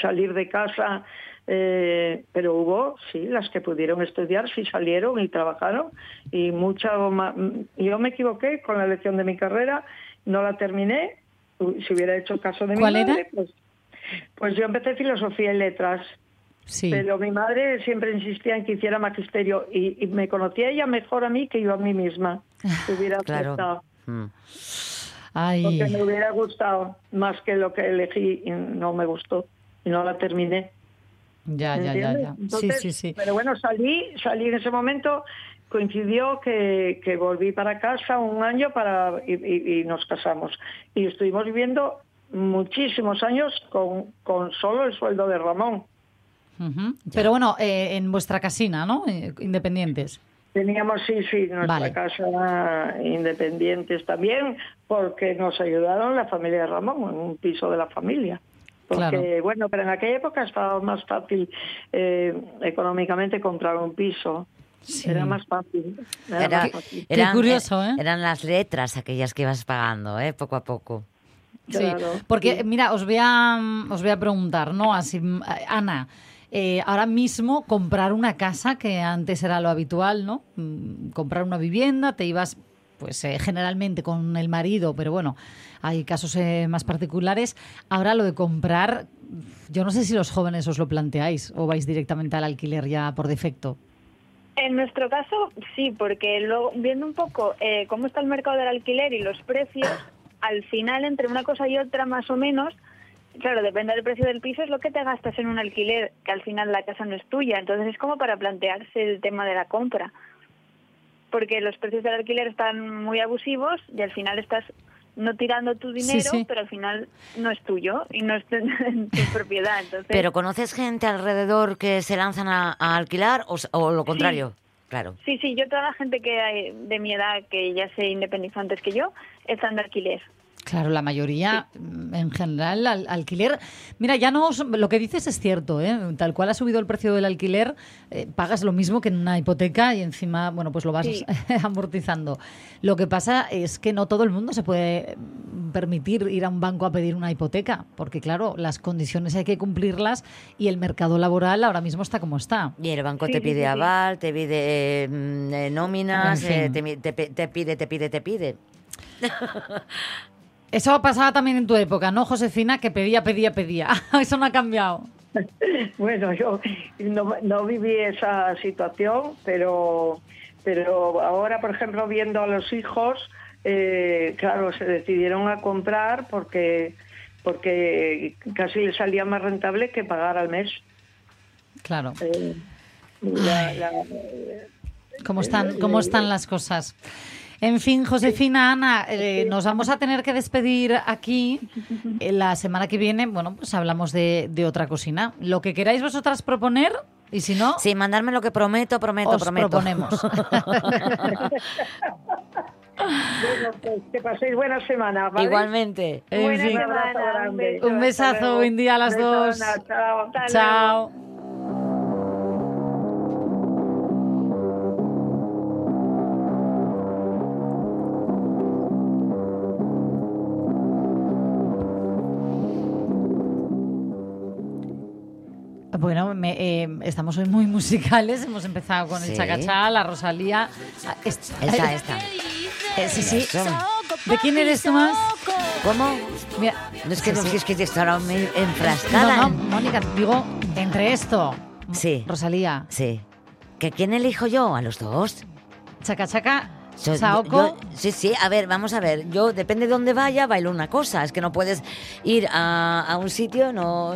salir de casa, eh, pero hubo, sí, las que pudieron estudiar, sí salieron y trabajaron. Y mucha, yo me equivoqué con la elección de mi carrera, no la terminé. Si hubiera hecho caso de mi madre, pues, pues yo empecé filosofía y letras. Sí. Pero mi madre siempre insistía en que hiciera magisterio y, y me conocía ella mejor a mí que yo a mí misma. Si hubiera Claro. aceptado. Mm. Ay, Porque me hubiera gustado más que lo que elegí y no me gustó y no la terminé. ya, ya, ya, ya. Sí, sí, sí. Pero bueno, salí, salí en ese momento, coincidió que, que volví para casa un año para y, y- y nos casamos. Y estuvimos viviendo muchísimos años con, con solo el sueldo de Ramón. Ujú. Pero bueno, eh, en vuestra casina, ¿no? Eh, independientes. Teníamos, sí, sí, nuestra Vale. casa independientes también, porque nos ayudaron la familia de Ramón, en un piso de la familia. Porque, Claro. bueno, pero en aquella época estaba más fácil eh, económicamente comprar un piso. Sí. Era más fácil. Era Era- más fácil. Qué curioso, ¿eh? Eran las letras aquellas que ibas pagando, ¿eh? Poco a poco. Sí, Claro, porque sí. mira, os voy a os voy a preguntar, ¿no? Así, mm, Ana, eh, ahora mismo comprar una casa que antes era lo habitual, ¿no? Mm, Comprar una vivienda, te ibas, pues eh, generalmente con el marido, pero bueno, hay casos eh, más particulares. Ahora lo de comprar, yo no sé si los jóvenes os lo planteáis o vais directamente al alquiler ya por defecto. En nuestro caso, sí, porque luego, viendo un poco eh, cómo está el mercado del alquiler y los precios, al final, entre una cosa y otra, más o menos, claro, depende del precio del piso, es lo que te gastas en un alquiler, que al final la casa no es tuya. Entonces es como para plantearse el tema de la compra. Porque los precios del alquiler están muy abusivos y al final estás no tirando tu dinero, sí. pero al final no es tuyo y no es tu, tu propiedad. Entonces, ¿Pero conoces gente alrededor que se lanzan a, a alquilar o, lo contrario? Claro. Sí, sí, yo toda la gente que de mi edad, que ya se independizó antes que yo, están de alquiler. Claro, la mayoría, mm, en general, al alquiler. Mira, ya no. Lo que dices es cierto, ¿eh? Tal cual ha subido el precio del alquiler, eh, pagas lo mismo que en una hipoteca y encima, bueno, pues lo vas Sí. amortizando. Lo que pasa es que no todo el mundo se puede mm, permitir ir a un banco a pedir una hipoteca, porque claro, las condiciones hay que cumplirlas y el mercado laboral ahora mismo está como está. Y el banco Sí, te pide sí, sí. aval, te pide mm, eh, nóminas, En fin. eh, te pide, te pide, te pide. Eso pasaba también en tu época, ¿no, Josefina? Que pedía, pedía, pedía. Eso no ha cambiado. Bueno, yo no, no viví esa situación, pero, pero ahora, por ejemplo, viendo a los hijos, eh, claro, se decidieron a comprar porque, porque casi les salía más rentable que pagar al mes. Claro. Eh, la- la- ¿Cómo están, cómo están las cosas? En fin, Josefina, Ana, eh, nos vamos a tener que despedir aquí. Eh, La semana que viene, bueno, pues hablamos de, de otra cocina. Lo que queráis vosotras proponer, y si no, Sí, mandarme lo que prometo, prometo, os prometo. proponemos. bueno, pues que paséis buena semana. ¿vale? Igualmente. En Buena fin. semana, un grande. Un besazo, buen día a las Beso, dos. Chao. Chao. Bueno, me- eh, estamos hoy muy musicales. Hemos empezado con el chacachá, la Rosalía. Ah, est- Esta, esta. Eh, sí, sí. ¿De quién eres tú más? ¿Cómo? Mira, No es que sí, no sí. es que te estará muy enfrascada. No, no, Mónica, digo, entre esto, Sí. Rosalía, Sí. ¿Que quién elijo yo? ¿A los dos? Chaca Chaca, Yo- yo- sí, sí, a ver, vamos a ver. Yo, depende de dónde vaya, bailo una cosa. Es que no puedes ir a, a un sitio no,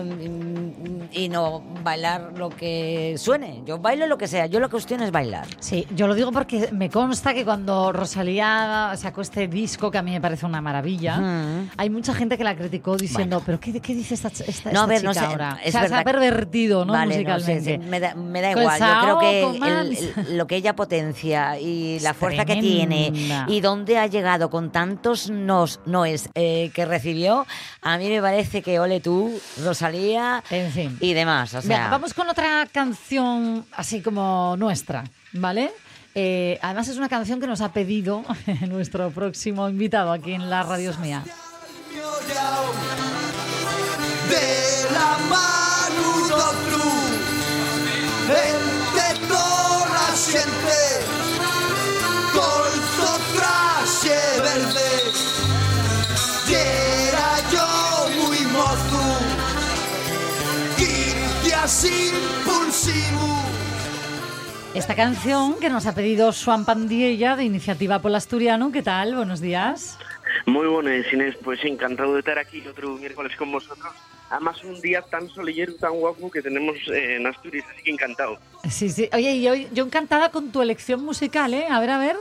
y no bailar lo que suene. Yo bailo lo que sea. Yo la cuestión es bailar. Sí, yo lo digo porque me consta que cuando Rosalía sacó este disco, que a mí me parece una maravilla, Ujú. hay mucha gente que la criticó diciendo, ¿pero qué, qué dice esta, esta, No, a esta ver, chica no sé. ahora? Es o sea, se ha pervertido, ¿no? Vale, no sé, Musicalmente. me da, me da igual. Yo creo que el- el- lo que ella potencia y la Es fuerza que tiene y dónde ha llegado con tantos nos, noes eh, que recibió, a mí me parece que ole tú, Rosalía En fin. y demás. O sea, Venga, vamos con otra canción así como nuestra, ¿vale? Eh, además es una canción que nos ha pedido nuestro próximo invitado aquí en la Radios Mía. de la mano d'altru entre toda la gente col suo traje verde y era yo muy mozo impulsivo Esta canción que nos ha pedido Swan Pandiella de Iniciativa Pol Asturiano. ¿Qué tal? Buenos días. Muy buenas, Inés. Pues encantado de estar aquí otro miércoles con vosotros. Además, un día tan solillero, tan guapo que tenemos eh, en Asturias, así que encantado. Sí, sí. Oye, y yo, yo encantada con tu elección musical, ¿eh? A ver, a ver.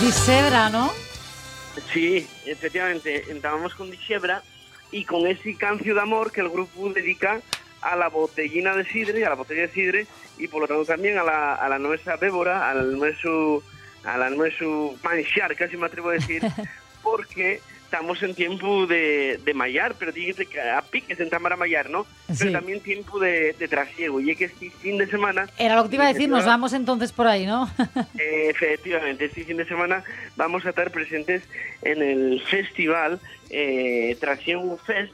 Disebra, ¿no? Sí, efectivamente, estábamos con Dixebra y con ese cancio de amor que el grupo dedica a la botellina de sidre, a la botella de sidre y por lo tanto también a la, a la nuestra bébora, al nuestro, a la nuestro manchar, casi me atrevo a decir, porque estamos en tiempo de, de mallar, pero dígase que a piques en Tamara mallar, ¿no? Sí. Pero también tiempo de, de trasiego, y es que este fin de semana... Era lo que te iba a decir, nos vamos entonces por ahí, ¿no? eh, Efectivamente, este fin de semana vamos a estar presentes en el festival eh, Tracción Fest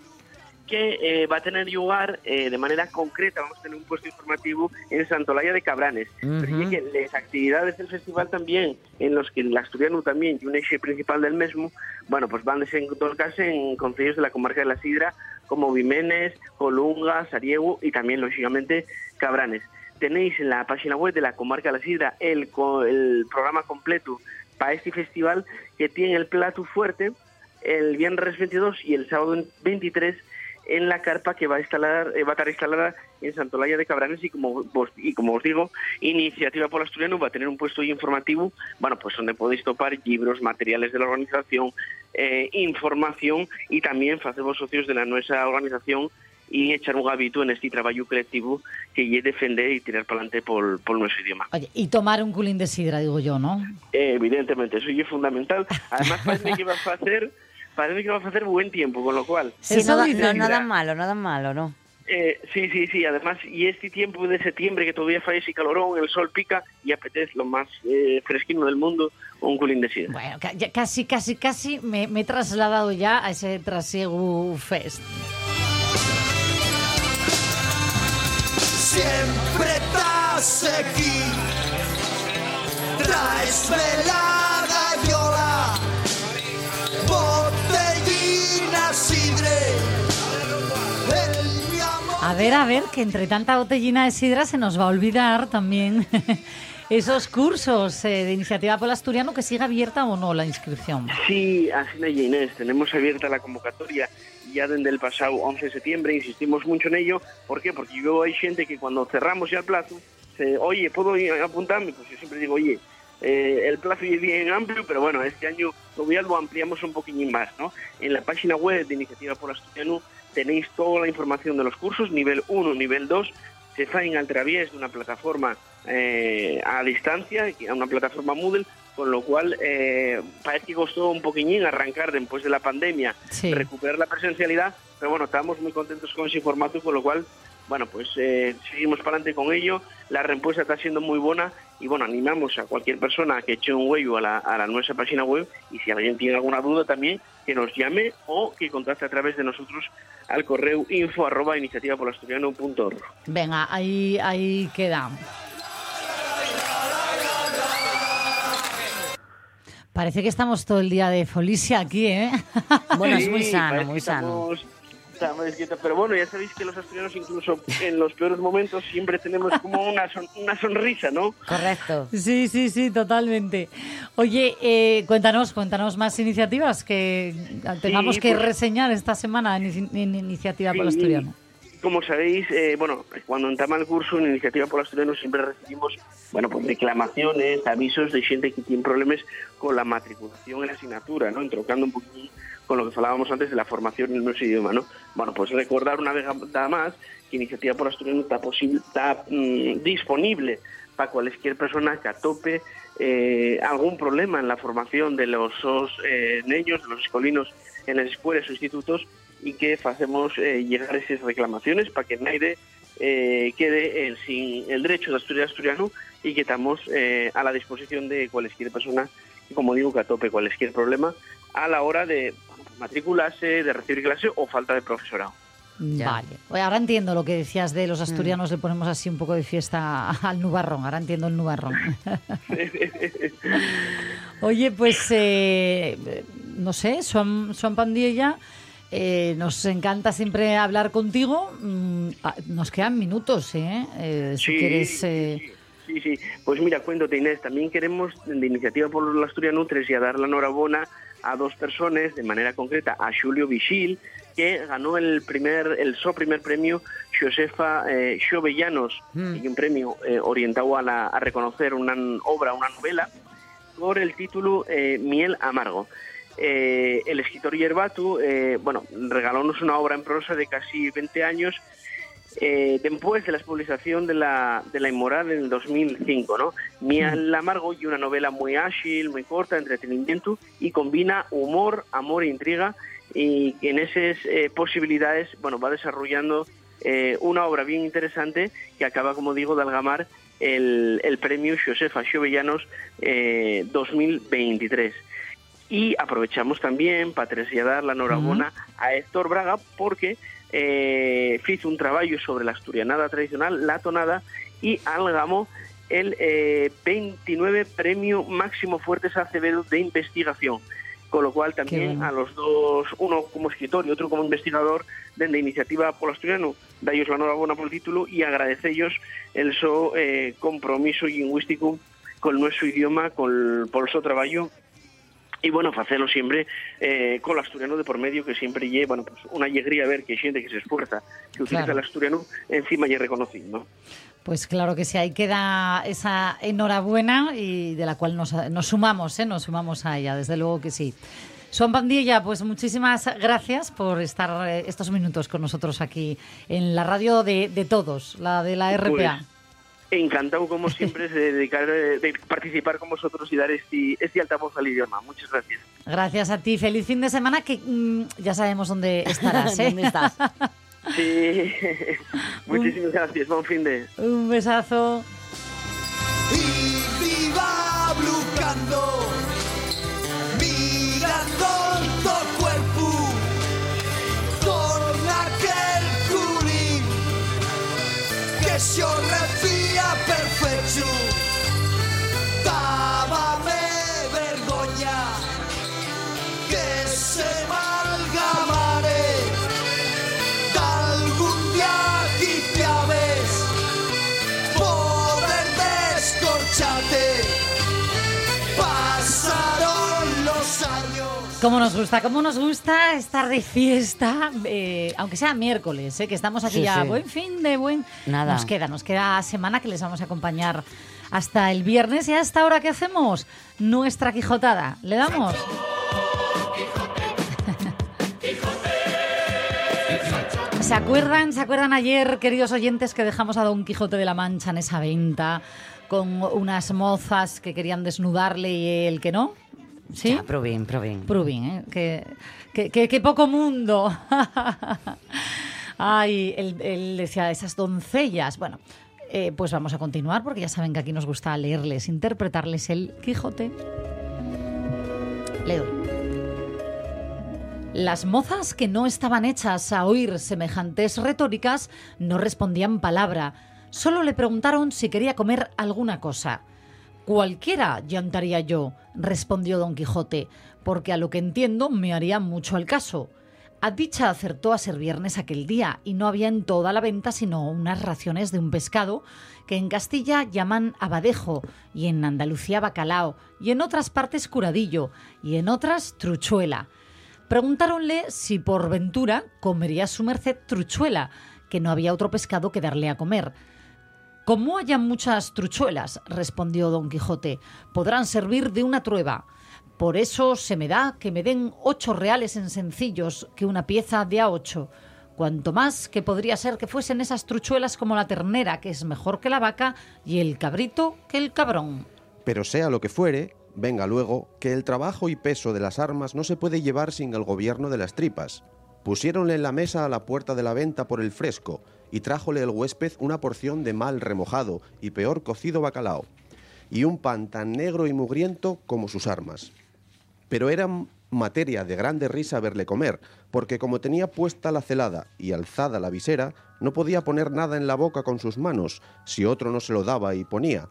que eh, va a tener lugar eh, de manera concreta, vamos a tener un puesto informativo en Santolaya de Cabranes. Pero Ujú. y que las actividades del festival también, en los que el asturiano también y un eje principal del mismo, bueno, pues van a desenvolverse en concellos de la comarca de la Sidra, como Vimenes, Colunga, Sariego y también, lógicamente, Cabranes. Tenéis en la página web de la comarca de la Sidra el, el programa completo para este festival que tiene el plato fuerte el viernes 22 y el sábado 23 en la carpa que va a instalar eh, va a estar instalada en Santolaya de Cabranes y como vos, y como os digo Iniciativa por Asturiano va a tener un puesto informativo bueno pues donde podéis topar libros materiales de la organización eh, información y también facemos socios de la nuestra organización y echar un gabito en este trabajo creativo que es defender y tirar para adelante por, por nuestro idioma. Oye, y tomar un culín de sidra, digo yo, ¿no? Eh, evidentemente, eso es fundamental. Además, parece que va a hacer parece que va a hacer buen tiempo, con lo cual... Sí, no, da- no, nada malo, nada malo, ¿no? Eh, sí, sí, sí. Además, y este tiempo de septiembre que todavía falla ese calorón, el sol pica y apetece lo más eh, fresquino del mundo, un culín de sidra. Bueno, casi, casi, casi me, me he trasladado ya a ese Trasiegu Fest. Siempre estás aquí. Traes la A ver, a ver, que entre tanta botellina de sidra se nos va a olvidar también esos cursos eh, de iniciativa por el asturiano que siga abierta o no la inscripción. Sí, así es, Inés. Tenemos abierta la convocatoria ya desde el pasado 11 de septiembre. Insistimos mucho en ello. ¿Por qué? Porque yo hay gente que cuando cerramos ya el plazo, se, oye, ¿puedo apuntarme? Pues yo siempre digo, oye, eh, el plazo es bien amplio, pero bueno, este año todavía lo ampliamos un poquitín más, ¿no? En la página web de Iniciativa por Asturiano tenéis toda la información de los cursos, nivel 1, nivel 2, se hacen a través de una plataforma eh, a distancia, a una plataforma Moodle, con lo cual eh, parece que costó un poquillín arrancar después de la pandemia, Sí. recuperar la presencialidad, pero bueno, estamos muy contentos con ese formato, con lo cual, bueno, pues eh, seguimos para adelante con ello, la respuesta está siendo muy buena y bueno, animamos a cualquier persona a que eche un huello a la, a la nuestra página web y si alguien tiene alguna duda también, que nos llame o que contacte a través de nosotros al correo info arroba iniciativapolasturiano.org. Venga, ahí, ahí queda. Parece que estamos todo el día de folicia aquí, ¿eh? Bueno, es muy sano, muy sano. estamos- Pero bueno, ya sabéis que los asturianos incluso en los peores momentos siempre tenemos como una, son- una sonrisa, ¿no? Correcto. Sí, sí, sí, totalmente. Oye, eh, cuéntanos, cuéntanos más iniciativas que tengamos que pues- reseñar esta semana en, Inici- en Iniciativa por el Sí, Asturiano. Como sabéis, eh, bueno, cuando entramos el curso en Iniciativa por Asturiano siempre recibimos, bueno, pues reclamaciones, avisos de gente que tiene problemas con la matriculación en la asignatura, ¿no? Entrocando un poquito con lo que hablábamos antes de la formación en nuestro idioma, ¿no? Bueno, pues recordar una vez más que Iniciativa por Asturiano está, posible, está mm, disponible para cualquier persona que atope eh, algún problema en la formación de los eh, niños, de los escolinos en las escuelas o institutos y que hacemos eh, llegar esas reclamaciones para que nadie eh, quede eh, sin el derecho de estudiar asturiano y que estamos eh, a la disposición de cualquier persona que, como digo, que atope cualquier problema a la hora de bueno, matricularse, de recibir clase o falta de profesorado. Vale. Oye, ahora entiendo lo que decías de Mm. los asturianos, le ponemos así un poco de fiesta al nubarrón. Ahora entiendo el nubarrón. Oye, pues eh, no sé, Juan, Juan Pandilla, eh, nos encanta siempre hablar contigo. Mm, ah, nos quedan minutos, ¿eh? Eh, si Sí, quieres. eh, Sí, sí. Pues mira, cuéntate Inés, también queremos de Iniciativa por la Asturiano Nutres y a dar la enhorabuena a dos personas, de manera concreta a Julio Vigil, que ganó el primer el so primer premio Josefa eh, Xovellanos, y un premio eh, orientado a, la- a reconocer una obra, una novela, por el título eh, Miel Amargo. Eh, el escritor Yerbatu, eh, bueno, regalónos una obra en prosa de casi 20 años eh, después de la publicación de la, de la Inmoral en el 2005, ¿no? Miel Amargo y una novela muy ágil, muy corta, entretenimiento y combina humor, amor e intriga y en esas eh, posibilidades, bueno, va desarrollando eh, una obra bien interesante que acaba, como digo, de algamar el, el premio Josefa Xovellanos eh, 2023. Y aprovechamos también para trasladar la enhorabuena a Héctor Braga porque eh, hizo un trabajo sobre la asturianada tradicional, la tonada, y algamó el eh, 29 premio Máximo Fuertes Acevedo de investigación. Con lo cual también bueno. a los dos, uno como escritor y otro como investigador de la iniciativa por asturiano, ellos la enhorabuena por el título y agradecellos el su eh, compromiso lingüístico con nuestro idioma, con, por su trabajo y bueno, facelo siempre eh, con el asturiano de por medio que siempre lle, bueno, pues una alegría ver que hay gente que se esfuerza, que utiliza Claro. el asturiano, encima y reconocido, ¿no? Pues claro que sí, ahí queda esa enhorabuena y de la cual nos, nos sumamos, ¿eh? nos sumamos a ella, desde luego que sí. Juan Pandilla, pues muchísimas gracias por estar eh, estos minutos con nosotros aquí en la radio de, de todos, la de la RPA. Pues, encantado, como siempre, de, dedicar, eh, de participar con vosotros y dar este, este altavoz al idioma. Muchas gracias. Gracias a ti, feliz fin de semana que mm, ya sabemos dónde estarás. ¿eh? ¿Dónde estás? Sí, muchísimas gracias. Buen fin de... Un besazo. Y viva blucando, mirando que se Cómo nos gusta, cómo nos gusta estar de fiesta, eh, aunque sea miércoles, eh, que estamos aquí Sí, ya. sí. Buen fin de buen. Nada. Nos queda, nos queda semana que les vamos a acompañar hasta el viernes. ¿Y hasta ahora qué hacemos? Nuestra Quijotada. ¿Le damos? ¿Se acuerdan, ¿Se acuerdan ayer, queridos oyentes, que dejamos a Don Quijote de la Mancha en esa venta con unas mozas que querían desnudarle y el que no? ¿Sí? Ya, provin, provin. Pruvin, ¿eh? Que poco mundo. Ay, él, él decía, esas doncellas. Bueno, eh, pues vamos a continuar porque ya saben que aquí nos gusta leerles, interpretarles el Quijote. Leo. Las mozas que no estaban hechas a oír semejantes retóricas no respondían palabra, solo le preguntaron si quería comer alguna cosa. Cualquiera, llantaría yo, respondió don Quijote, porque a lo que entiendo me haría mucho al caso. A dicha acertó a ser viernes aquel día y no había en toda la venta sino unas raciones de un pescado que en Castilla llaman abadejo y en Andalucía bacalao y en otras partes curadillo y en otras truchuela. Preguntáronle si por ventura comería su merced truchuela, que no había otro pescado que darle a comer. Como haya muchas truchuelas, respondió don Quijote, podrán servir de una trueba. Por eso se me da que me den ocho reales en sencillos que una pieza de a ocho. Cuanto más que podría ser que fuesen esas truchuelas como la ternera, que es mejor que la vaca, y el cabrito que el cabrón. Pero sea lo que fuere, venga luego, que el trabajo y peso de las armas no se puede llevar sin el gobierno de las tripas. Pusiéronle en la mesa a la puerta de la venta por el fresco, y trájole el huésped una porción de mal remojado y peor cocido bacalao, y un pan tan negro y mugriento como sus armas. Pero era materia de grande risa verle comer, porque como tenía puesta la celada y alzada la visera, no podía poner nada en la boca con sus manos, si otro no se lo daba y ponía.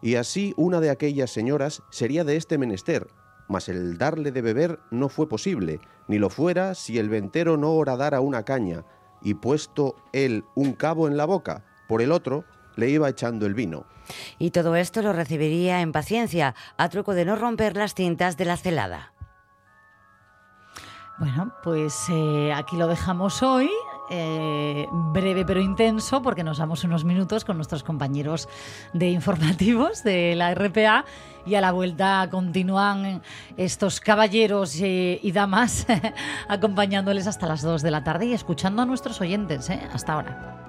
Y así una de aquellas señoras sería de este menester, mas el darle de beber no fue posible, ni lo fuera si el ventero no horadara una caña, y puesto él un cabo en la boca, por el otro le iba echando el vino. Y todo esto lo recibiría en paciencia, a truco de no romper las cintas de la celada. Bueno, pues eh, aquí lo dejamos hoy. Eh, breve pero intenso, porque nos damos unos minutos con nuestros compañeros de informativos de la RPA y a la vuelta continúan estos caballeros eh, y damas acompañándoles hasta las 2 de la tarde y escuchando a nuestros oyentes. eh, Hasta ahora.